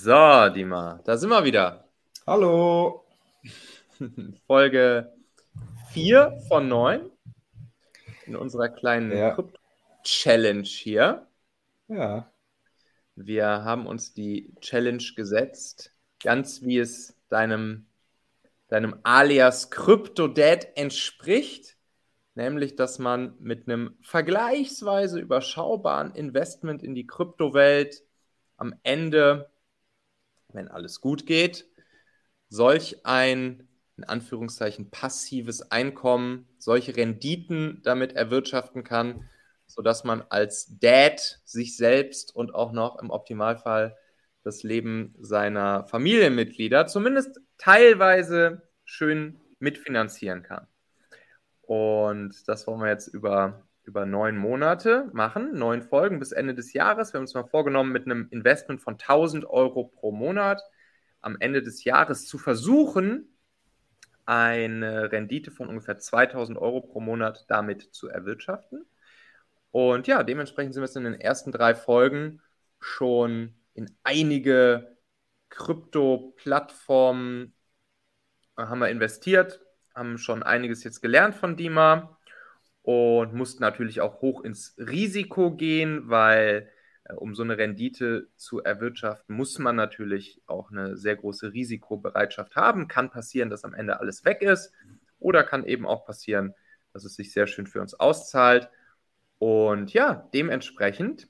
So, Dima, da sind wir wieder. Hallo. Folge 4 von 9 in unserer kleinen Ja. Challenge hier. Ja, Wir haben uns die Challenge gesetzt, ganz wie es deinem, deinem Alias CryptoDad entspricht, nämlich dass man mit einem vergleichsweise überschaubaren Investment in die Kryptowelt am Ende, wenn alles gut geht, solch ein in Anführungszeichen passives Einkommen, solche Renditen damit erwirtschaften kann, sodass man als Dad sich selbst und auch noch im Optimalfall das Leben seiner Familienmitglieder zumindest teilweise schön mitfinanzieren kann. Und das wollen wir jetzt über, über neun Monate machen, neun Folgen bis Ende des Jahres. Wir haben uns mal vorgenommen, mit einem Investment von 1000 Euro pro Monat am Ende des Jahres zu versuchen, eine Rendite von ungefähr 2000 Euro pro Monat damit zu erwirtschaften. Und ja, dementsprechend sind wir jetzt in den ersten drei Folgen schon in einige Krypto-Plattformen äh, haben wir investiert, haben schon einiges jetzt gelernt von Dima und mussten natürlich auch hoch ins Risiko gehen, weil äh, um so eine Rendite zu erwirtschaften, muss man natürlich auch eine sehr große Risikobereitschaft haben. Kann passieren, dass am Ende alles weg ist oder kann eben auch passieren, dass es sich sehr schön für uns auszahlt. Und ja, dementsprechend,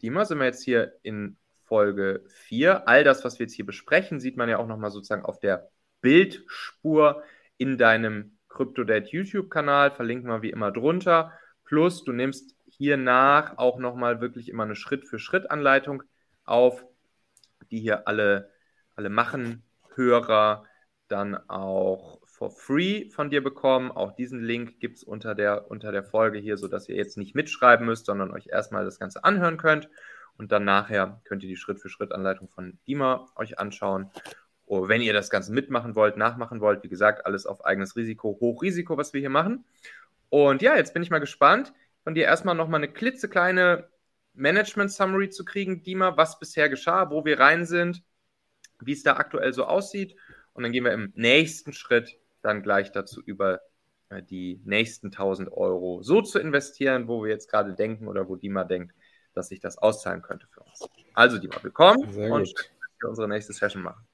Dima, sind wir jetzt hier in Folge 4. All das, was wir jetzt hier besprechen, sieht man ja auch nochmal sozusagen auf der Bildspur in deinem CryptoDate YouTube-Kanal. Verlinken wir wie immer drunter. Plus, du nimmst hier nach auch nochmal wirklich immer eine Schritt-für-Schritt-Anleitung auf, die hier alle, alle Machen-Hörer dann auch for free von dir bekommen. Auch diesen Link gibt es unter der, unter der Folge hier, sodass ihr jetzt nicht mitschreiben müsst, sondern euch erstmal das Ganze anhören könnt. Und dann nachher könnt ihr die Schritt-für-Schritt-Anleitung von Dima euch anschauen. Oh, wenn ihr das Ganze mitmachen wollt, nachmachen wollt, wie gesagt, alles auf eigenes Risiko, Hochrisiko, was wir hier machen. Und ja, jetzt bin ich mal gespannt, von dir erstmal nochmal eine klitzekleine Management-Summary zu kriegen, Dima, was bisher geschah, wo wir rein sind, wie es da aktuell so aussieht. Und dann gehen wir im nächsten Schritt dann gleich dazu über, äh, die nächsten 1000 Euro so zu investieren, wo wir jetzt gerade denken oder wo Dima denkt, dass sich das auszahlen könnte für uns. Also, Dima, willkommen Sehr und gut. unsere nächste Session machen.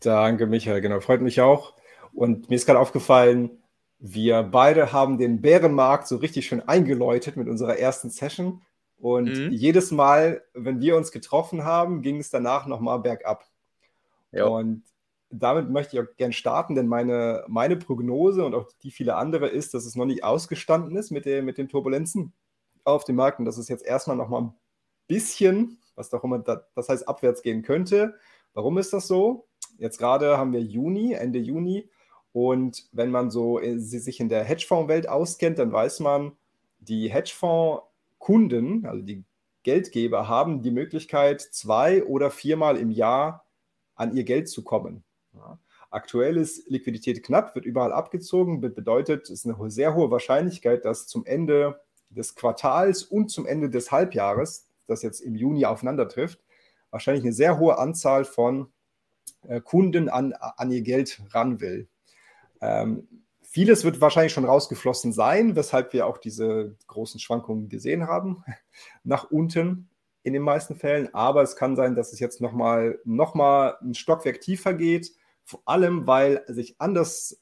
Danke Michael, genau, freut mich auch. Und mir ist gerade aufgefallen, wir beide haben den Bärenmarkt so richtig schön eingeläutet mit unserer ersten Session. Und Mhm. jedes Mal, wenn wir uns getroffen haben, ging es danach nochmal bergab. Jo. Und damit möchte ich auch gern starten, denn meine, meine Prognose und auch die viele andere ist, dass es noch nicht ausgestanden ist mit, der, mit den Turbulenzen auf dem Markt und dass es jetzt erstmal noch mal ein bisschen, was doch immer da, das heißt, abwärts gehen könnte. Warum ist das so? Jetzt gerade haben wir Juni, Ende Juni und wenn man so äh, sich in der Hedgefonds-Welt auskennt, dann weiß man, die Hedgefonds-Kunden, also die Geldgeber, haben die Möglichkeit, zwei oder viermal im Jahr an ihr Geld zu kommen. Ja. Aktuell ist Liquidität knapp, wird überall abgezogen, be- bedeutet, es ist eine sehr hohe Wahrscheinlichkeit, dass zum Ende des Quartals und zum Ende des Halbjahres, das jetzt im Juni aufeinander trifft, wahrscheinlich eine sehr hohe Anzahl von Kunden an, an ihr Geld ran will. Ähm, vieles wird wahrscheinlich schon rausgeflossen sein, weshalb wir auch diese großen Schwankungen gesehen haben nach unten in den meisten Fällen. Aber es kann sein, dass es jetzt nochmal noch mal ein Stockwerk tiefer geht, vor allem weil sich anders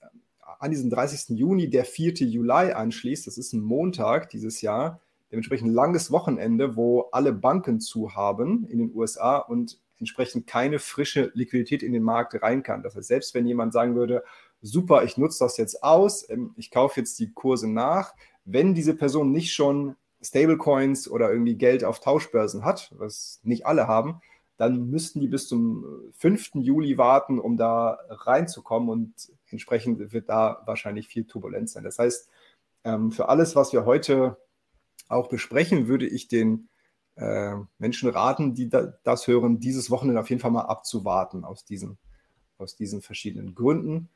an diesem 30. Juni der 4. Juli anschließt. Das ist ein Montag dieses Jahr, dementsprechend ein langes Wochenende, wo alle Banken zu haben in den USA und entsprechend keine frische Liquidität in den Markt rein kann. Das heißt, selbst wenn jemand sagen würde, super, ich nutze das jetzt aus, ähm, ich kaufe jetzt die Kurse nach, wenn diese Person nicht schon Stablecoins oder irgendwie Geld auf Tauschbörsen hat, was nicht alle haben, dann müssten die bis zum 5. Juli warten, um da reinzukommen und entsprechend wird da wahrscheinlich viel Turbulenz sein. Das heißt, ähm, für alles, was wir heute auch besprechen, würde ich den äh, Menschen raten, die da, das hören, dieses Wochenende auf jeden Fall mal abzuwarten aus diesen, aus diesen verschiedenen Gründen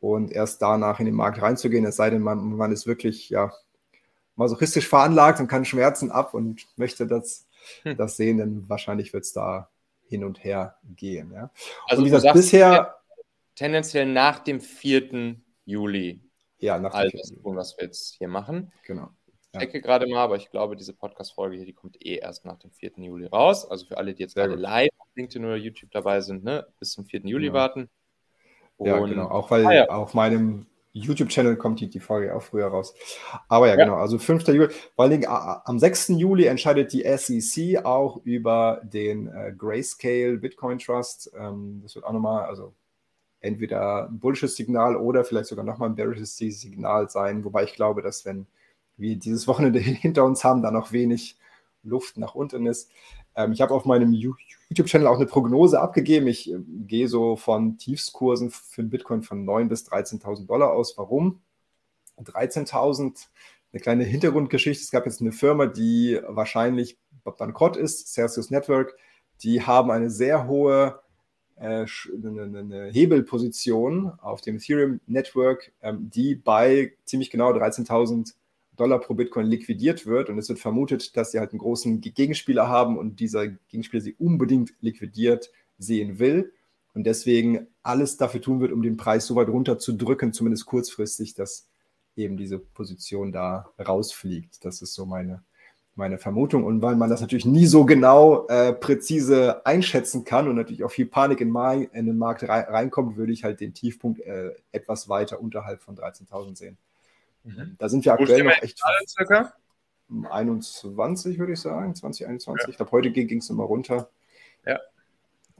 und erst danach in den Markt reinzugehen, es sei denn, man, man ist wirklich ja, masochistisch veranlagt und kann Schmerzen ab und möchte das, Hm. das sehen, denn wahrscheinlich wird es da hin und her gehen. Ja. Also und wie gesagt, bisher tendenziell nach dem 4. Juli. Ja, nach dem 4. Tun, was wir jetzt hier machen. Genau. Checke gerade mal, aber ich glaube, diese Podcast-Folge hier, die kommt eh erst nach dem 4. Juli raus. Also für alle, die jetzt Sehr gerade gut. live auf LinkedIn oder YouTube dabei sind, ne, bis zum 4. Juli ja. warten. Und, ja, genau. Auch weil ah, ja. auf meinem YouTube-Channel kommt die, die Folge auch früher raus. Aber ja, ja, genau. Also 5. Juli. Vor allen Dingen am 6. Juli entscheidet die SEC auch über den äh, Grayscale Bitcoin Trust. Ähm, das wird auch nochmal, also entweder ein bullisches Signal oder vielleicht sogar nochmal ein bearisches Signal sein. Wobei ich glaube, dass wenn wir dieses Wochenende hinter uns haben, da noch wenig Luft nach unten ist. Ähm, ich habe auf meinem YouTube-Channel auch eine Prognose abgegeben. Ich äh, gehe so von Tiefskursen für den Bitcoin von 9.000 bis 13.000 Dollar aus. Warum? 13.000, eine kleine Hintergrundgeschichte. Es gab jetzt eine Firma, die wahrscheinlich bankrott ist, Celsius Network. Die haben eine sehr hohe äh, eine, eine, Hebelposition auf dem Ethereum Network, ähm, die bei ziemlich genau 13.000 Dollar pro Bitcoin liquidiert wird. Und es wird vermutet, dass sie halt einen großen Gegenspieler haben und dieser Gegenspieler sie unbedingt liquidiert sehen will. Und deswegen alles dafür tun wird, um den Preis so weit runter zu drücken, zumindest kurzfristig, dass eben diese Position da rausfliegt. Das ist so meine, meine Vermutung. Und weil man das natürlich nie so genau äh, präzise einschätzen kann und natürlich auch viel Panik in, in den Markt reinkommt, würde ich halt den Tiefpunkt äh, etwas weiter unterhalb von 13.000 sehen. Mhm. Da sind wir aktuell noch echt. Circa? 21, würde ich sagen, 2021. Ja. Ich glaube, heute ging es nochmal runter. Ja.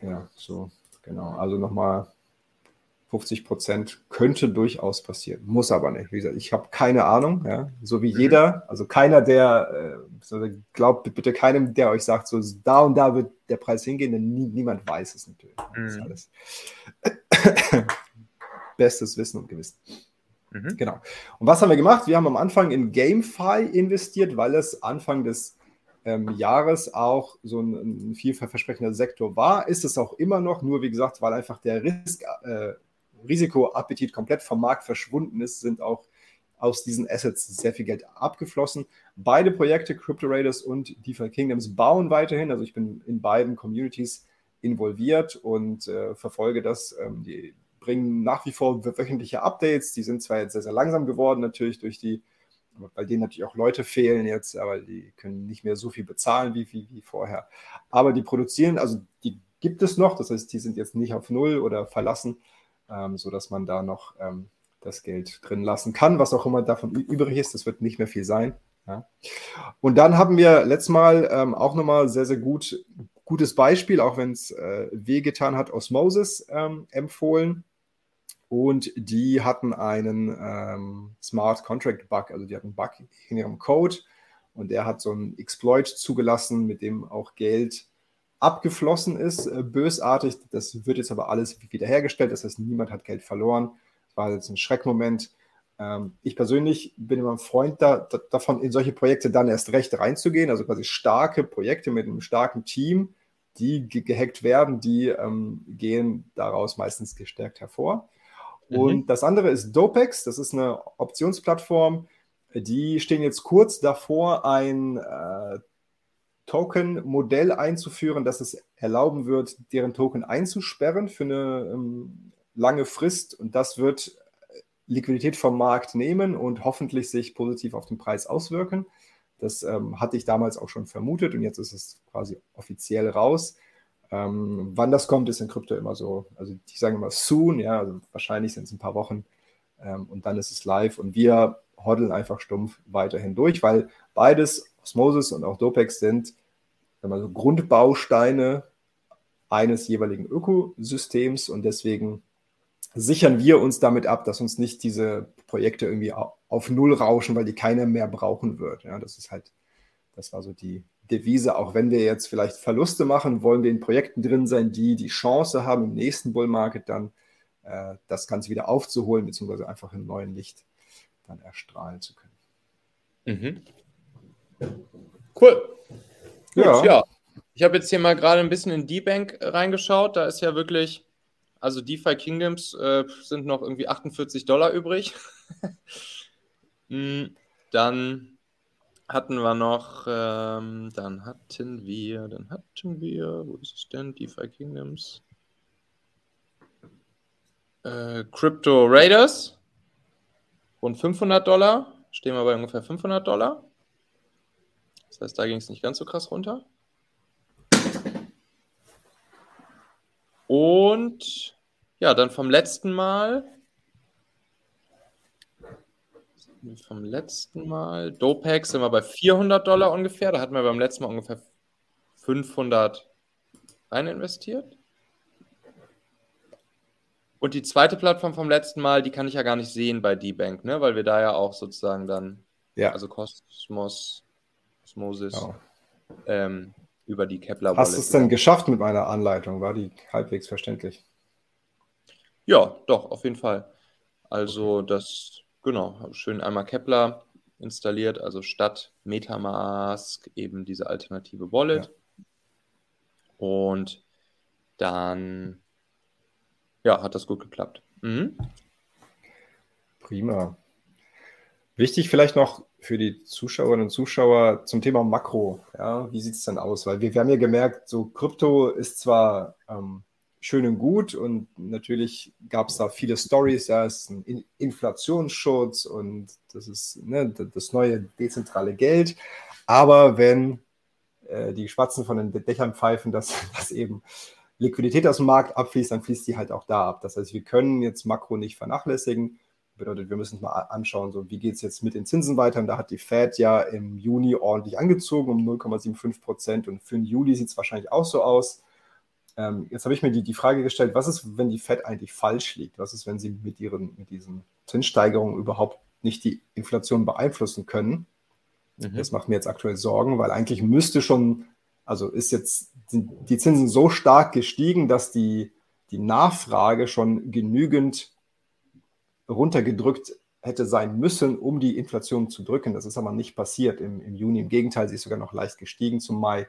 Ja, so, genau. Also nochmal 50 Prozent könnte durchaus passieren. Muss aber nicht. Wie gesagt, ich habe keine Ahnung, ja. So wie mhm. jeder. Also keiner, der, äh, glaubt bitte keinem, der euch sagt, so da und da wird der Preis hingehen, denn nie, niemand weiß es natürlich. Mhm. Das ist alles bestes Wissen und Gewissen. Mhm. Genau. Und was haben wir gemacht? Wir haben am Anfang in GameFi investiert, weil es Anfang des ähm, Jahres auch so ein, ein vielversprechender Sektor war. Ist es auch immer noch, nur wie gesagt, weil einfach der Risk, äh, Risikoappetit komplett vom Markt verschwunden ist, sind auch aus diesen Assets sehr viel Geld abgeflossen. Beide Projekte, Crypto Raiders und DeFi Kingdoms, bauen weiterhin. Also ich bin in beiden Communities involviert und äh, verfolge das. Ähm, die bringen nach wie vor wöchentliche Updates. Die sind zwar jetzt sehr, sehr langsam geworden, natürlich durch die, weil denen natürlich auch Leute fehlen jetzt, aber die können nicht mehr so viel bezahlen wie, wie, wie vorher. Aber die produzieren, also die gibt es noch, das heißt, die sind jetzt nicht auf Null oder verlassen, ähm, sodass man da noch ähm, das Geld drin lassen kann, was auch immer davon übrig ist. Das wird nicht mehr viel sein. Ja. Und dann haben wir letztes Mal ähm, auch nochmal sehr, sehr gut, gutes Beispiel, auch wenn es äh, wehgetan hat, Osmosis ähm, empfohlen und die hatten einen ähm, Smart Contract Bug, also die hatten einen Bug in ihrem Code und der hat so einen Exploit zugelassen, mit dem auch Geld abgeflossen ist, äh, bösartig. Das wird jetzt aber alles wiederhergestellt, das heißt, niemand hat Geld verloren. Das war jetzt ein Schreckmoment. Ähm, ich persönlich bin immer ein Freund da, da, davon, in solche Projekte dann erst recht reinzugehen, also quasi starke Projekte mit einem starken Team, die ge gehackt werden, die ähm, gehen daraus meistens gestärkt hervor. Und mhm. das andere ist Dopex, das ist eine Optionsplattform. Die stehen jetzt kurz davor, ein äh, Token-Modell einzuführen, das es erlauben wird, deren Token einzusperren für eine ähm, lange Frist. Und das wird Liquidität vom Markt nehmen und hoffentlich sich positiv auf den Preis auswirken. Das ähm, hatte ich damals auch schon vermutet und jetzt ist es quasi offiziell raus. Ähm, wann das kommt, ist in Krypto immer so. Also die sagen immer soon, ja, also wahrscheinlich sind es ein paar Wochen ähm, und dann ist es live und wir hodeln einfach stumpf weiterhin durch, weil beides, Osmosis und auch Dopex, sind so Grundbausteine eines jeweiligen Ökosystems und deswegen sichern wir uns damit ab, dass uns nicht diese Projekte irgendwie auf Null rauschen, weil die keiner mehr brauchen wird. Ja, das ist halt, das war so die, Devise, auch wenn wir jetzt vielleicht Verluste machen, wollen wir in Projekten drin sein, die die Chance haben, im nächsten Bull Market dann äh, das Ganze wieder aufzuholen, beziehungsweise einfach im neuen Licht dann erstrahlen zu können. Mhm. Cool. Gut, ja. ja. Ich habe jetzt hier mal gerade ein bisschen in D-Bank reingeschaut. Da ist ja wirklich, also DeFi Kingdoms äh, sind noch irgendwie 48 Dollar übrig. Hm, dann hatten wir noch, ähm, dann hatten wir, dann hatten wir, wo ist es denn? DeFi Kingdoms. Äh, Crypto Raiders. Rund 500 Dollar. Stehen wir bei ungefähr 500 Dollar. Das heißt, da ging es nicht ganz so krass runter. Und ja, dann vom letzten Mal vom letzten Mal. Dopex sind wir bei 400 Dollar ungefähr. Da hatten wir beim letzten Mal ungefähr 500 rein investiert. Und die zweite Plattform vom letzten Mal, die kann ich ja gar nicht sehen bei D-Bank, ne? weil wir da ja auch sozusagen dann, ja. also Cosmos, Osmosis, Genau. ähm, über die Kepler Hast du es denn geschafft mit meiner Anleitung? War die halbwegs verständlich? Ja, doch, auf jeden Fall. Also das, genau, habe schön einmal Kepler installiert, also statt Metamask eben diese alternative Wallet. Und dann, ja, hat das gut geklappt. Mhm. Prima. Wichtig vielleicht noch für die Zuschauerinnen und Zuschauer zum Thema Makro. Ja, wie sieht es denn aus? Weil wir, wir haben ja gemerkt, so Krypto ist zwar ähm, schön und gut und natürlich gab es da viele Stories, es ist ein In Inflationsschutz und das ist ne, das neue dezentrale Geld. Aber wenn äh, die Spatzen von den Dächern pfeifen, dass, dass eben Liquidität aus dem Markt abfließt, dann fließt die halt auch da ab. Das heißt, wir können jetzt Makro nicht vernachlässigen. Bedeutet, wir müssen uns mal anschauen, so wie geht es jetzt mit den Zinsen weiter. Und da hat die Fed ja im Juni ordentlich angezogen um 0,75 Prozent. Und für den Juli sieht es wahrscheinlich auch so aus. Ähm, jetzt habe ich mir die, die Frage gestellt, was ist, wenn die Fed eigentlich falsch liegt? Was ist, wenn sie mit, ihren, mit diesen Zinssteigerungen überhaupt nicht die Inflation beeinflussen können? Mhm. Das macht mir jetzt aktuell Sorgen, weil eigentlich müsste schon, also ist jetzt sind die Zinsen so stark gestiegen, dass die, die Nachfrage schon genügend runtergedrückt hätte sein müssen, um die Inflation zu drücken. Das ist aber nicht passiert im, im Juni. Im Gegenteil, sie ist sogar noch leicht gestiegen zum Mai.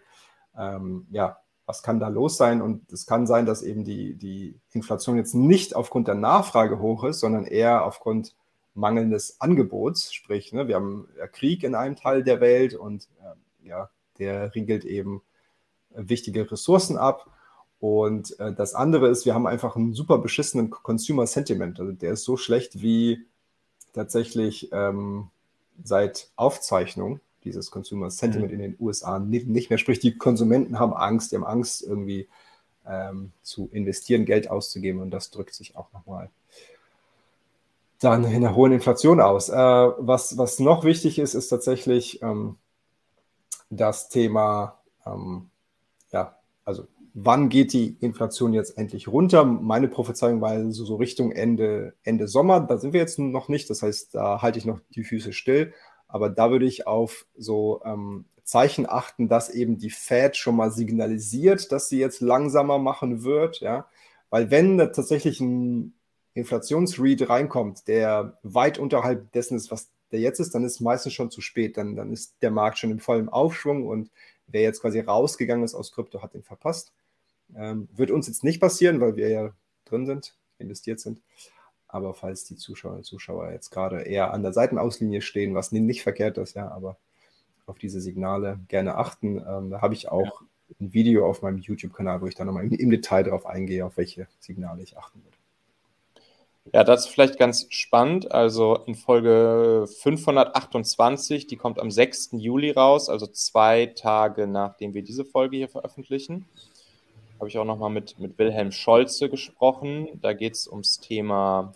Ähm, ja, was kann da los sein? Und es kann sein, dass eben die, die Inflation jetzt nicht aufgrund der Nachfrage hoch ist, sondern eher aufgrund mangelndes Angebots. Sprich, ne, wir haben Krieg in einem Teil der Welt und äh, ja, der riegelt eben wichtige Ressourcen ab. Und äh, das andere ist, wir haben einfach einen super beschissenen Consumer Sentiment. Also der ist so schlecht wie tatsächlich ähm, seit Aufzeichnung dieses Consumer Sentiment mhm. in den USA nicht, nicht, mehr. Sprich, die Konsumenten haben Angst, die haben Angst, irgendwie ähm, zu investieren, Geld auszugeben. Und das drückt sich auch nochmal dann in der hohen Inflation aus. Äh, was, was noch wichtig ist, ist tatsächlich ähm, das Thema, ähm, ja, also wann geht die Inflation jetzt endlich runter? Meine Prophezeiung war so, so Richtung Ende, Ende Sommer. Da sind wir jetzt noch nicht. Das heißt, da halte ich noch die Füße still. Aber da würde ich auf so ähm, Zeichen achten, dass eben die Fed schon mal signalisiert, dass sie jetzt langsamer machen wird. Ja? Weil wenn da tatsächlich ein Inflationsread reinkommt, der weit unterhalb dessen ist, was der jetzt ist, dann ist meistens schon zu spät. Dann, dann ist der Markt schon im vollen Aufschwung und wer jetzt quasi rausgegangen ist aus Krypto, hat den verpasst. Ähm, wird uns jetzt nicht passieren, weil wir ja drin sind, investiert sind. Aber falls die Zuschauerinnen Zuschauer jetzt gerade eher an der Seitenauslinie stehen, was nicht verkehrt ist, ja, aber auf diese Signale gerne achten. Ähm, da habe ich auch ja. ein Video auf meinem YouTube-Kanal, wo ich da nochmal im, im Detail darauf eingehe, auf welche Signale ich achten würde. Ja, das ist vielleicht ganz spannend. Also in Folge 528, die kommt am 6. Juli raus, also zwei Tage nachdem wir diese Folge hier veröffentlichen habe ich auch nochmal mit, mit Wilhelm Scholze gesprochen. Da geht es ums Thema,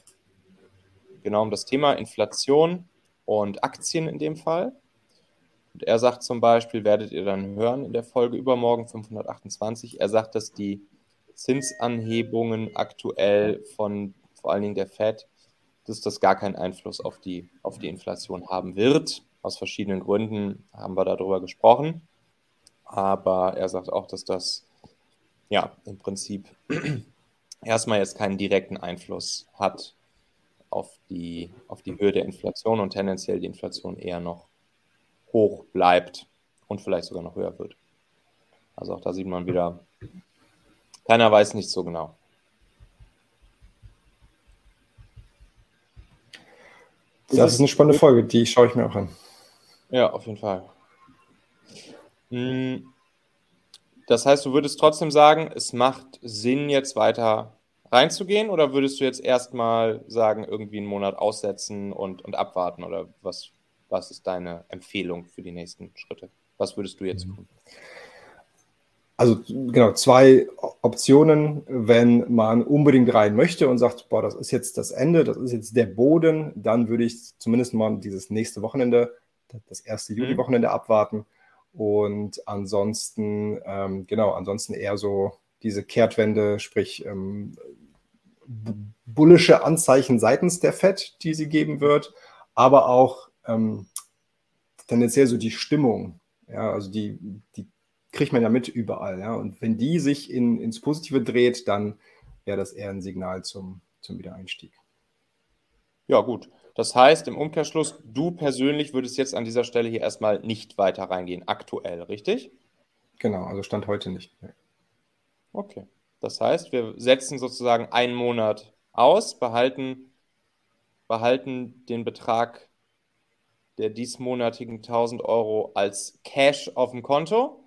genau um das Thema Inflation und Aktien in dem Fall. Und er sagt zum Beispiel, werdet ihr dann hören in der Folge übermorgen 528, er sagt, dass die Zinsanhebungen aktuell von vor allen Dingen der Fed, dass das gar keinen Einfluss auf die, auf die Inflation haben wird. Aus verschiedenen Gründen haben wir darüber gesprochen. Aber er sagt auch, dass das ja, im Prinzip erstmal jetzt keinen direkten Einfluss hat auf die, auf die Höhe der Inflation und tendenziell die Inflation eher noch hoch bleibt und vielleicht sogar noch höher wird. Also auch da sieht man wieder, keiner weiß nicht so genau. Das ist eine spannende Folge, die schaue ich mir auch an. Ja, auf jeden Fall. Hm. Das heißt, du würdest trotzdem sagen, es macht Sinn, jetzt weiter reinzugehen oder würdest du jetzt erstmal sagen, irgendwie einen Monat aussetzen und, und abwarten oder was, was ist deine Empfehlung für die nächsten Schritte? Was würdest du jetzt mhm. tun? Also genau, zwei Optionen, wenn man unbedingt rein möchte und sagt, boah, das ist jetzt das Ende, das ist jetzt der Boden, dann würde ich zumindest mal dieses nächste Wochenende, das erste mhm. Juli-Wochenende abwarten. Und ansonsten, ähm, genau, ansonsten eher so diese Kehrtwende, sprich ähm, bullische Anzeichen seitens der FED, die sie geben wird, aber auch ähm, tendenziell so die Stimmung. Ja, also die, die kriegt man ja mit überall. Ja? Und wenn die sich in, ins Positive dreht, dann wäre das eher ein Signal zum, zum Wiedereinstieg. Ja, gut. Das heißt, im Umkehrschluss, du persönlich würdest jetzt an dieser Stelle hier erstmal nicht weiter reingehen, aktuell, richtig? Genau, also Stand heute nicht. Okay. Das heißt, wir setzen sozusagen einen Monat aus, behalten, behalten den Betrag der diesmonatigen 1000 Euro als Cash auf dem Konto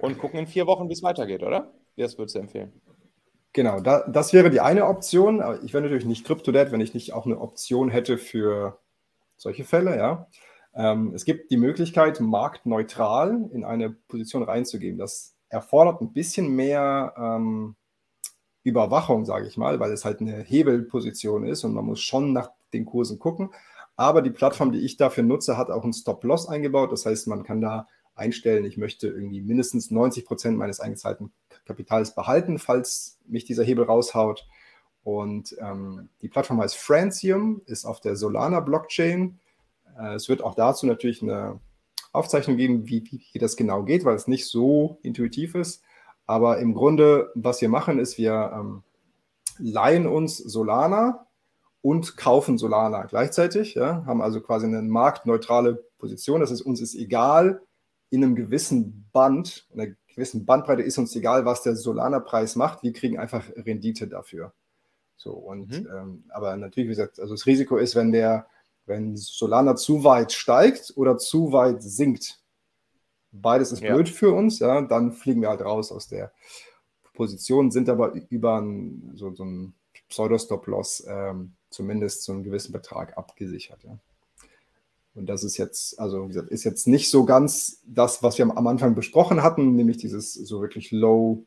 und gucken in vier Wochen, wie es weitergeht, oder? Das würdest du empfehlen? Genau, da, das wäre die eine Option. Ich wäre natürlich nicht CryptoDead, wenn ich nicht auch eine Option hätte für solche Fälle, ja. Ähm, es gibt die Möglichkeit, marktneutral in eine Position reinzugeben. Das erfordert ein bisschen mehr ähm, Überwachung, sage ich mal, weil es halt eine Hebelposition ist und man muss schon nach den Kursen gucken. Aber die Plattform, die ich dafür nutze, hat auch einen Stop-Loss eingebaut. Das heißt, man kann da einstellen, ich möchte irgendwie mindestens 90 Prozent meines eingezahlten Kapitals behalten, falls mich dieser Hebel raushaut. Und ähm, die Plattform heißt Francium, ist auf der Solana Blockchain. Äh, es wird auch dazu natürlich eine Aufzeichnung geben, wie, wie, das genau geht, weil es nicht so intuitiv ist. Aber im Grunde, was wir machen, ist, wir ähm, leihen uns Solana und kaufen Solana gleichzeitig, ja, haben also quasi eine marktneutrale Position. Das ist uns ist egal, in einem gewissen Band, in einer gewissen Bandbreite ist uns egal, was der Solana-Preis macht. Wir kriegen einfach Rendite dafür. So, und mhm. ähm, aber natürlich, wie gesagt, also das Risiko ist, wenn der, wenn Solana zu weit steigt oder zu weit sinkt. Beides ist ja. blöd für uns, ja, dann fliegen wir halt raus aus der Position, sind aber über ein, so, so einen Pseudo-Stop-Loss ähm, zumindest zu einem gewissen Betrag abgesichert. Ja. Und das ist jetzt, also wie gesagt, ist jetzt nicht so ganz das, was wir am Anfang besprochen hatten, nämlich dieses so wirklich low,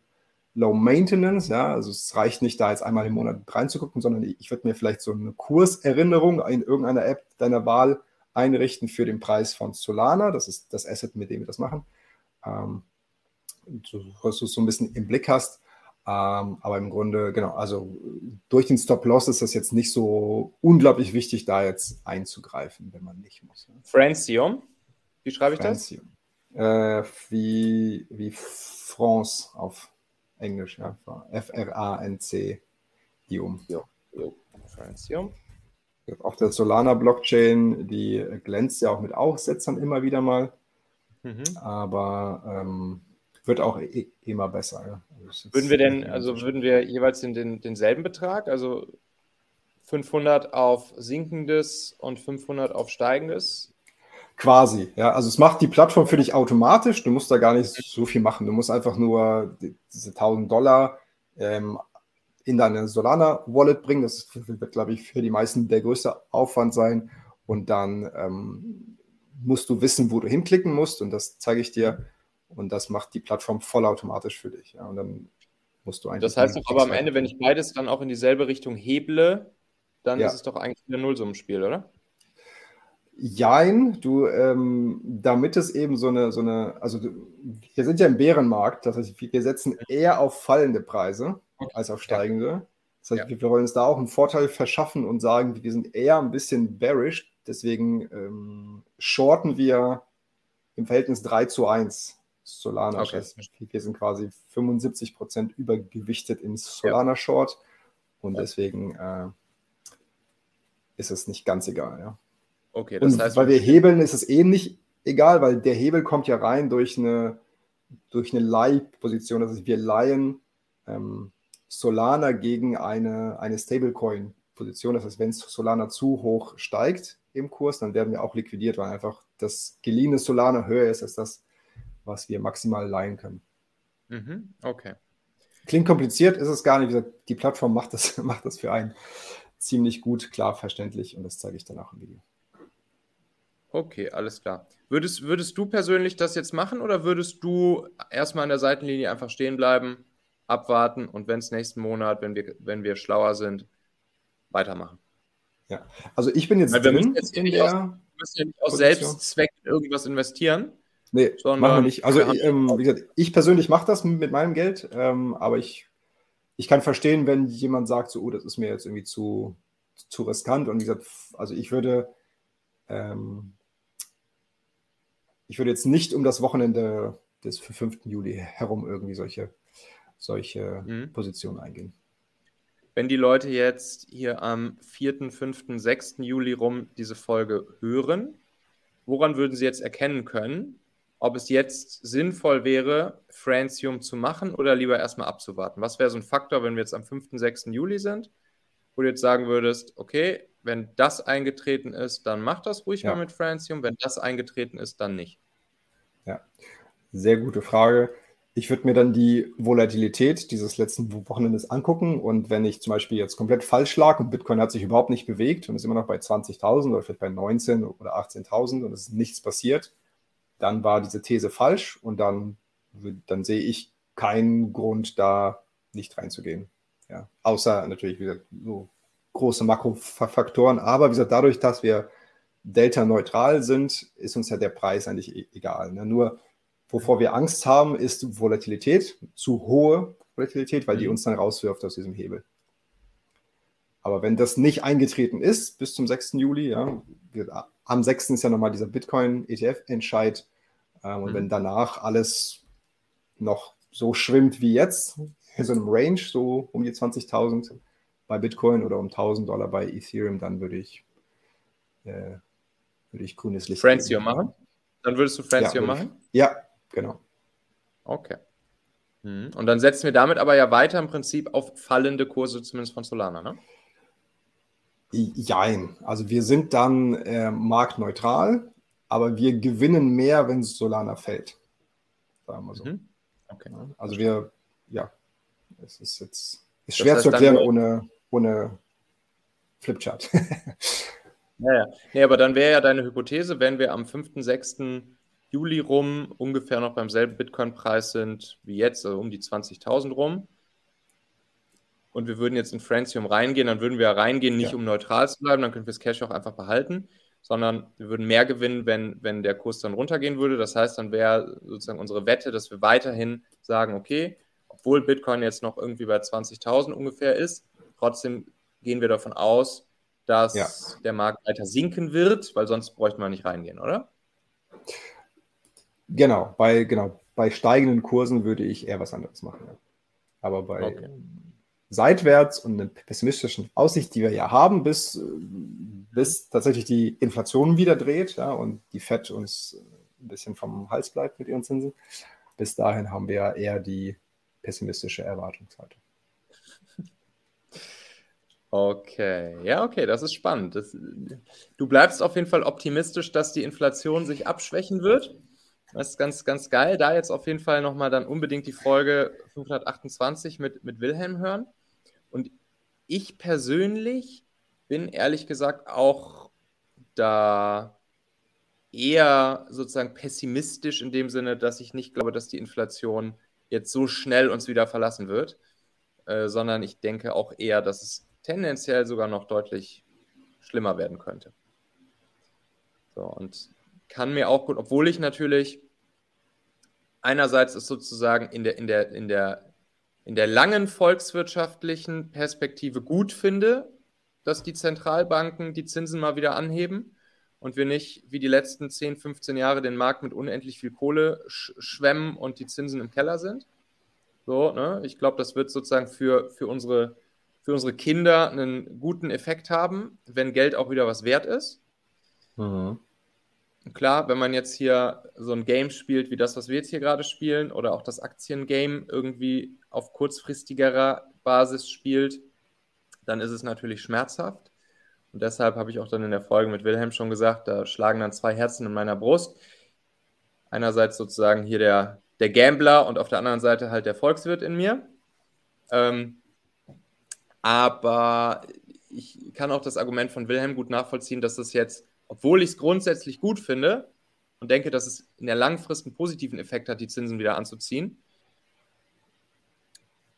low maintenance. Ja, also es reicht nicht, da jetzt einmal im Monat reinzugucken, sondern ich würde mir vielleicht so eine Kurserinnerung in irgendeiner App deiner Wahl einrichten für den Preis von Solana. Das ist das Asset, mit dem wir das machen. Ähm, so, dass du es so ein bisschen im Blick hast. Ähm, aber im Grunde, genau, also durch den Stop-Loss ist das jetzt nicht so unglaublich wichtig, da jetzt einzugreifen, wenn man nicht muss. Ne? Francium, wie schreibe ich Francium. das? Äh, wie, wie France auf Englisch, ja. F-R-A-N-C-Ium. Ja, Francium. Auf der Solana-Blockchain, die glänzt ja auch mit Aussetzern immer wieder mal. Mhm. Aber ähm, wird auch e immer besser. Ja. Würden wir denn, also würden wir jeweils den, den, denselben Betrag, also 500 auf sinkendes und 500 auf steigendes? Quasi, ja. Also es macht die Plattform für dich automatisch. Du musst da gar nicht so viel machen. Du musst einfach nur diese 1000 Dollar ähm, in deine Solana-Wallet bringen. Das wird, glaube ich, für die meisten der größte Aufwand sein. Und dann ähm, musst du wissen, wo du hinklicken musst. Und das zeige ich dir und das macht die Plattform vollautomatisch für dich. Ja, und dann musst du eigentlich. Das heißt doch aber am Ende, wenn ich beides dann auch in dieselbe Richtung heble, dann ja. ist es doch eigentlich ein Nullsummenspiel, oder? Jein, du, ähm, damit es eben so eine, so eine, also wir sind ja im Bärenmarkt, das heißt, wir setzen eher auf fallende Preise als auf steigende. Das heißt, ja. wir wollen uns da auch einen Vorteil verschaffen und sagen, wir sind eher ein bisschen bearish, deswegen ähm, shorten wir im Verhältnis 3 zu 1 Solana. Okay. wir sind quasi 75 Prozent übergewichtet ins Solana Short und ja. deswegen äh, ist es nicht ganz egal. Ja. Okay, das und heißt, weil wir hebeln, ist es eh nicht egal, weil der Hebel kommt ja rein durch eine, durch eine Leihposition. Das heißt, wir leihen ähm, Solana gegen eine, eine Stablecoin-Position. Das heißt, wenn Solana zu hoch steigt im Kurs, dann werden wir auch liquidiert, weil einfach das geliehene Solana höher ist als das, was wir maximal leihen können. Mhm, okay. Klingt kompliziert, ist es gar nicht. Die Plattform macht das, macht das für einen ziemlich gut, klar, verständlich und das zeige ich dann auch im Video. Okay, alles klar. Würdest, würdest du persönlich das jetzt machen oder würdest du erstmal an der Seitenlinie einfach stehen bleiben, abwarten und wenn es nächsten Monat, wenn wir, wenn wir schlauer sind, weitermachen? Ja, also ich bin jetzt Weil wir drin jetzt in der aus, müssen ja nicht aus Selbstzweck irgendwas investieren. Nee, machen wir nicht. Also ähm, wie gesagt, ich persönlich mache das mit meinem Geld, ähm, aber ich, ich kann verstehen, wenn jemand sagt, so, oh, das ist mir jetzt irgendwie zu, zu riskant. Und wie gesagt, also ich würde, ähm, ich würde jetzt nicht um das Wochenende des 5. Juli herum irgendwie solche, solche mhm. Positionen eingehen. Wenn die Leute jetzt hier am 4., 5., 6. Juli rum diese Folge hören, woran würden sie jetzt erkennen können, ob es jetzt sinnvoll wäre, Francium zu machen oder lieber erstmal abzuwarten? Was wäre so ein Faktor, wenn wir jetzt am 5., 6. Juli sind, wo du jetzt sagen würdest, okay, wenn das eingetreten ist, dann mach das ruhig ja. mal mit Francium, wenn das eingetreten ist, dann nicht. Ja, sehr gute Frage. Ich würde mir dann die Volatilität dieses letzten Wochenendes angucken und wenn ich zum Beispiel jetzt komplett falsch lag und Bitcoin hat sich überhaupt nicht bewegt und ist immer noch bei 20.000 oder vielleicht bei 19.000 oder 18.000 und es ist nichts passiert, dann war diese These falsch und dann, dann sehe ich keinen Grund, da nicht reinzugehen. Ja. Außer natürlich wieder so große Makrofaktoren. Aber wie gesagt, dadurch, dass wir delta-neutral sind, ist uns ja der Preis eigentlich e-, egal. Ne? Nur wovor wir Angst haben, ist Volatilität, zu hohe Volatilität, weil die mhm. uns dann rauswirft aus diesem Hebel. Aber wenn das nicht eingetreten ist bis zum 6. Juli, ja, wir, am 6. ist ja nochmal dieser Bitcoin-ETF-Entscheid. Ähm, und mhm. wenn danach alles noch so schwimmt wie jetzt, in so einem Range, so um die 20.000 bei Bitcoin oder um 1.000 Dollar bei Ethereum, dann würde ich, äh, würde ich grünes Licht. Francium machen? Dann würdest du Francium ja, machen? Ja, genau. Okay. Mhm. Und dann setzen wir damit aber ja weiter im Prinzip auf fallende Kurse, zumindest von Solana, ne? Jein. Also wir sind dann äh, marktneutral, aber wir gewinnen mehr, wenn Solana fällt. Sagen wir so. Mhm. Okay. Also wir, ja, es ist jetzt ist schwer das heißt, zu erklären ohne, ohne Flipchart. ja, ja. Nee, aber dann wäre ja deine Hypothese, wenn wir am 5., 6. Juli rum ungefähr noch beim selben Bitcoin-Preis sind wie jetzt, also um die 20.000 rum, und wir würden jetzt in Francium reingehen, dann würden wir reingehen, nicht ja. um neutral zu bleiben, dann könnten wir das Cash auch einfach behalten, sondern wir würden mehr gewinnen, wenn, wenn der Kurs dann runtergehen würde. Das heißt, dann wäre sozusagen unsere Wette, dass wir weiterhin sagen, okay, obwohl Bitcoin jetzt noch irgendwie bei 20.000 ungefähr ist, trotzdem gehen wir davon aus, dass ja. der Markt weiter sinken wird, weil sonst bräuchte man nicht reingehen, oder? Genau, bei, genau, bei steigenden Kursen würde ich eher was anderes machen. Aber bei, okay seitwärts und eine pessimistischen Aussicht, die wir ja haben, bis, bis tatsächlich die Inflation wieder dreht ja, und die FED uns ein bisschen vom Hals bleibt mit ihren Zinsen. Bis dahin haben wir eher die pessimistische Erwartungshaltung. Okay, ja, okay, das ist spannend. Das, du bleibst auf jeden Fall optimistisch, dass die Inflation sich abschwächen wird. Das ist ganz, ganz geil. Da jetzt auf jeden Fall nochmal dann unbedingt die Folge 528 mit, mit Wilhelm hören. Und ich persönlich bin ehrlich gesagt auch da eher sozusagen pessimistisch in dem Sinne, dass ich nicht glaube, dass die Inflation jetzt so schnell uns wieder verlassen wird, äh, sondern ich denke auch eher, dass es tendenziell sogar noch deutlich schlimmer werden könnte. So, und kann mir auch gut, obwohl ich natürlich einerseits ist sozusagen in der, in der, in der in der langen volkswirtschaftlichen Perspektive gut finde, dass die Zentralbanken die Zinsen mal wieder anheben und wir nicht wie die letzten 10, 15 Jahre den Markt mit unendlich viel Kohle sch schwemmen und die Zinsen im Keller sind. So, ne? Ich glaube, das wird sozusagen für, für, unsere, für unsere Kinder einen guten Effekt haben, wenn Geld auch wieder was wert ist. Mhm. Klar, wenn man jetzt hier so ein Game spielt wie das, was wir jetzt hier gerade spielen, oder auch das Aktiengame irgendwie auf kurzfristigerer Basis spielt, dann ist es natürlich schmerzhaft. Und deshalb habe ich auch dann in der Folge mit Wilhelm schon gesagt, da schlagen dann zwei Herzen in meiner Brust. Einerseits sozusagen hier der, der Gambler und auf der anderen Seite halt der Volkswirt in mir. Ähm, aber ich kann auch das Argument von Wilhelm gut nachvollziehen, dass das jetzt, obwohl ich es grundsätzlich gut finde und denke, dass es in der Langfrist einen positiven Effekt hat, die Zinsen wieder anzuziehen,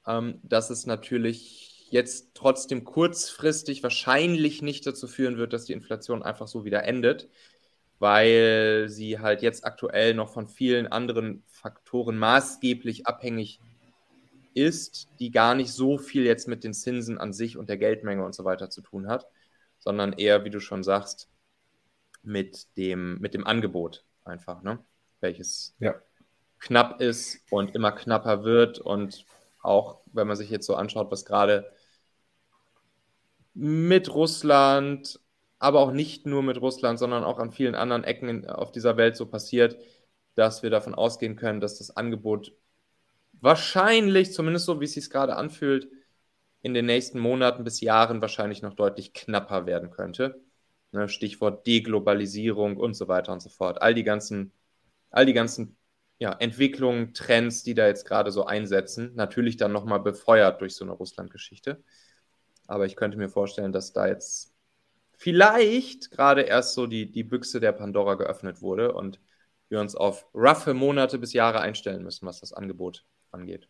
ähm, dass es natürlich jetzt trotzdem kurzfristig wahrscheinlich nicht dazu führen wird, dass die Inflation einfach so wieder endet, weil sie halt jetzt aktuell noch von vielen anderen Faktoren maßgeblich abhängig ist, die gar nicht so viel jetzt mit den Zinsen an sich und der Geldmenge und so weiter zu tun hat, sondern eher, wie du schon sagst, mit dem, mit dem Angebot einfach, ne? welches ja. knapp ist und immer knapper wird und auch wenn man sich jetzt so anschaut, was gerade mit Russland, aber auch nicht nur mit Russland, sondern auch an vielen anderen Ecken auf dieser Welt so passiert, dass wir davon ausgehen können, dass das Angebot wahrscheinlich, zumindest so wie es sich gerade anfühlt, in den nächsten Monaten bis Jahren wahrscheinlich noch deutlich knapper werden könnte. Ne, Stichwort Deglobalisierung und so weiter und so fort. All die ganzen, all die ganzen ja, Entwicklungen, Trends, die da jetzt gerade so einsetzen, natürlich dann nochmal befeuert durch so eine Russland-Geschichte. Aber ich könnte mir vorstellen, dass da jetzt vielleicht gerade erst so die, die Büchse der Pandora geöffnet wurde und wir uns auf roughe Monate bis Jahre einstellen müssen, was das Angebot angeht.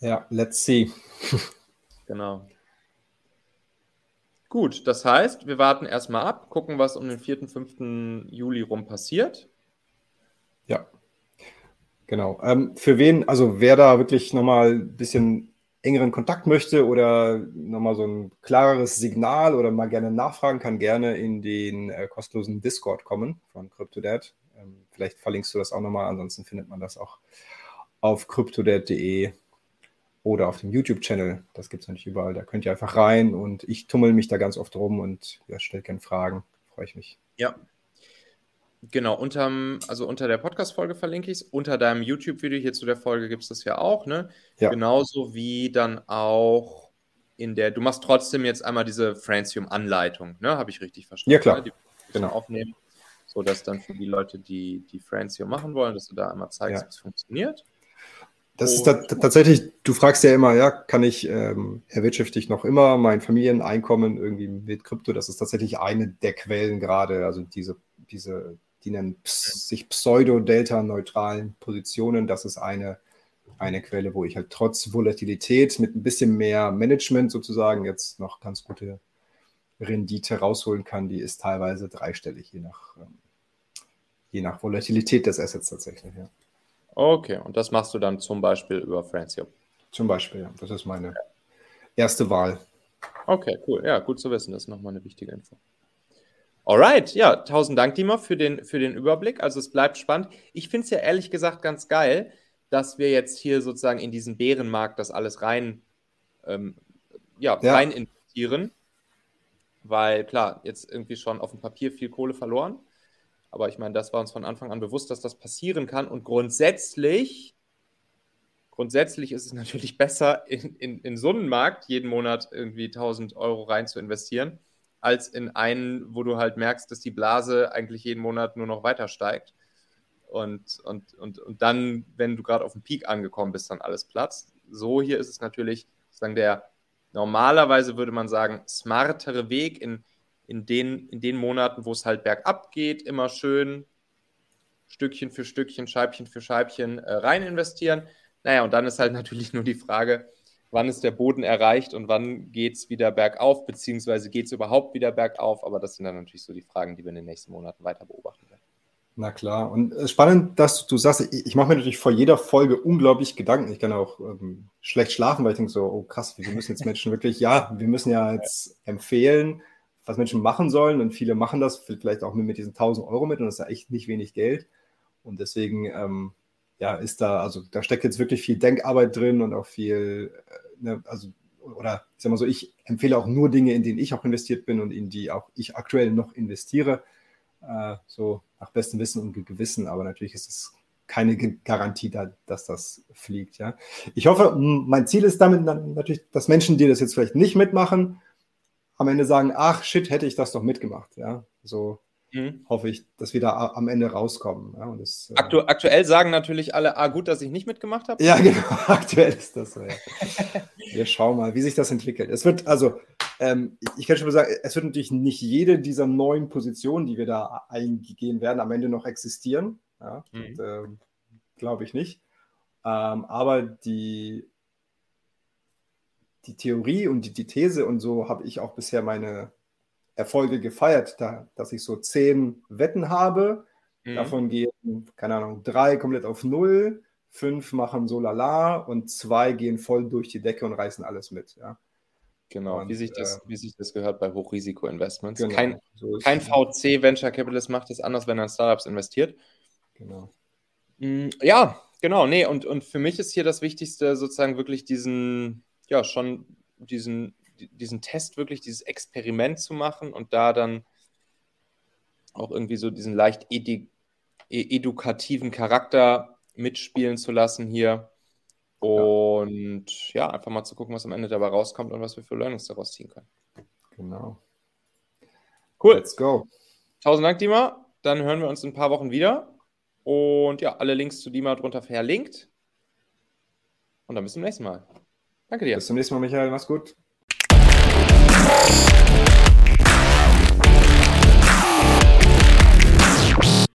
Ja, let's see. genau. Gut, das heißt, wir warten erstmal ab, gucken, was um den 4., 5. Juli rum passiert. Ja, genau. Ähm, für wen, also wer da wirklich nochmal ein bisschen engeren Kontakt möchte oder nochmal so ein klareres Signal oder mal gerne nachfragen, kann gerne in den äh, kostenlosen Discord kommen von CryptoDad. Ähm, vielleicht verlinkst du das auch nochmal, ansonsten findet man das auch auf cryptodad.de oder auf dem YouTube-Channel. Das gibt es natürlich überall. Da könnt ihr einfach rein und ich tummel mich da ganz oft rum und ja, stellt gerne Fragen. Freue ich mich. Ja. Genau, unterm, also unter der Podcast-Folge verlinke ich es. Unter deinem YouTube-Video hier zu der Folge gibt es das ja auch, ne? Ja. Genauso wie dann auch in der, du machst trotzdem jetzt einmal diese Francium-Anleitung, ne? Habe ich richtig verstanden? Ja, klar. Ne? Die genau. aufnehmen sodass dann für die Leute, die die hier machen wollen, dass du da einmal zeigst, ja. wie es funktioniert. Das ist tatsächlich, du fragst ja immer, ja, kann ich, ähm, erwirtschafte ich noch immer mein Familieneinkommen irgendwie mit Krypto? Das ist tatsächlich eine der Quellen gerade, also diese, diese, die nennen sich pseudo-delta-neutralen Positionen. Das ist eine, eine Quelle, wo ich halt trotz Volatilität mit ein bisschen mehr Management sozusagen jetzt noch ganz gute Rendite rausholen kann, die ist teilweise dreistellig, je nach, ähm, je nach Volatilität des Assets tatsächlich. Ja. Okay, und das machst du dann zum Beispiel über Francium? Zum Beispiel, ja. Das ist meine erste Wahl. Okay, cool. Ja, gut zu wissen. Das ist nochmal eine wichtige Info. Alright, ja, tausend Dank, Dima, für den, für den Überblick. Also es bleibt spannend. Ich finde es ja ehrlich gesagt ganz geil, dass wir jetzt hier sozusagen in diesen Bärenmarkt das alles rein, ähm, ja, ja. rein investieren weil klar, jetzt irgendwie schon auf dem Papier viel Kohle verloren. Aber ich meine, das war uns von Anfang an bewusst, dass das passieren kann. Und grundsätzlich, grundsätzlich ist es natürlich besser, in, in, in so einen Markt jeden Monat irgendwie 1000 Euro rein zu investieren, als in einen, wo du halt merkst, dass die Blase eigentlich jeden Monat nur noch weiter steigt. Und, und, und, und dann, wenn du gerade auf dem Peak angekommen bist, dann alles platzt. So hier ist es natürlich sozusagen der normalerweise würde man sagen, smartere Weg in, in, den, in den Monaten, wo es halt bergab geht, immer schön Stückchen für Stückchen, Scheibchen für Scheibchen äh, rein investieren. Naja, und dann ist halt natürlich nur die Frage, wann ist der Boden erreicht und wann geht es wieder bergauf, beziehungsweise geht es überhaupt wieder bergauf. Aber das sind dann natürlich so die Fragen, die wir in den nächsten Monaten weiter beobachten werden. Na klar. Und äh, spannend, dass du sagst, ich, ich mache mir natürlich vor jeder Folge unglaublich Gedanken. Ich kann auch ähm, schlecht schlafen, weil ich denke so, oh krass, wir müssen jetzt Menschen wirklich, ja, wir müssen ja jetzt empfehlen, was Menschen machen sollen. Und viele machen das vielleicht auch mit diesen 1000 Euro mit und das ist ja echt nicht wenig Geld. Und deswegen, ähm, ja, ist da, also da steckt jetzt wirklich viel Denkarbeit drin und auch viel, äh, ne, also, oder ich sag mal so, ich empfehle auch nur Dinge, in denen ich auch investiert bin und in die auch ich aktuell noch investiere äh, so nach bestem Wissen und Gewissen, aber natürlich ist es keine Garantie, da, dass das fliegt. Ja. Ich hoffe, mein Ziel ist damit natürlich, dass Menschen, die das jetzt vielleicht nicht mitmachen, am Ende sagen, ach shit, hätte ich das doch mitgemacht. Ja, so mhm. hoffe ich, dass wir da am Ende rauskommen. Ja, das, äh, Aktu aktuell sagen natürlich alle, ah, gut, dass ich nicht mitgemacht habe. Ja, genau, aktuell ist das so. Ja. wir schauen mal, wie sich das entwickelt. Es wird, also, ähm, ich, kann schon mal sagen, es wird natürlich nicht jede dieser neuen Positionen, die wir da eingehen werden, am Ende noch existieren. Ja, mhm. äh, Glaube ich nicht. Ähm, aber die, die Theorie und die, die These und so habe ich auch bisher meine Erfolge gefeiert, da, dass ich so zehn Wetten habe. Mhm. Davon gehen, keine Ahnung, drei komplett auf null, fünf machen so lala und zwei gehen voll durch die Decke und reißen alles mit. Ja. Genau, und, wie, sich das, äh, wie sich das gehört bei Hochrisiko-Investments. Genau, kein, so kein VC Venture Capitalist macht es anders, wenn er in Startups investiert. Genau. Mm, ja, genau, nee, und, und für mich ist hier das Wichtigste sozusagen wirklich diesen, ja, schon diesen diesen Test wirklich, dieses Experiment zu machen und da dann auch irgendwie so diesen leicht edu edukativen Charakter mitspielen zu lassen hier. Und ja. ja. einfach mal zu gucken, was am Ende dabei rauskommt und was wir für Learnings daraus ziehen können. Genau. Cool. Let's go. Tausend Dank, Dima. Dann hören wir uns in ein paar Wochen wieder. Und ja, alle Links zu Dima drunter verlinkt. Und dann bis zum nächsten Mal. Danke dir. Bis zum nächsten Mal, Michael. Mach's gut.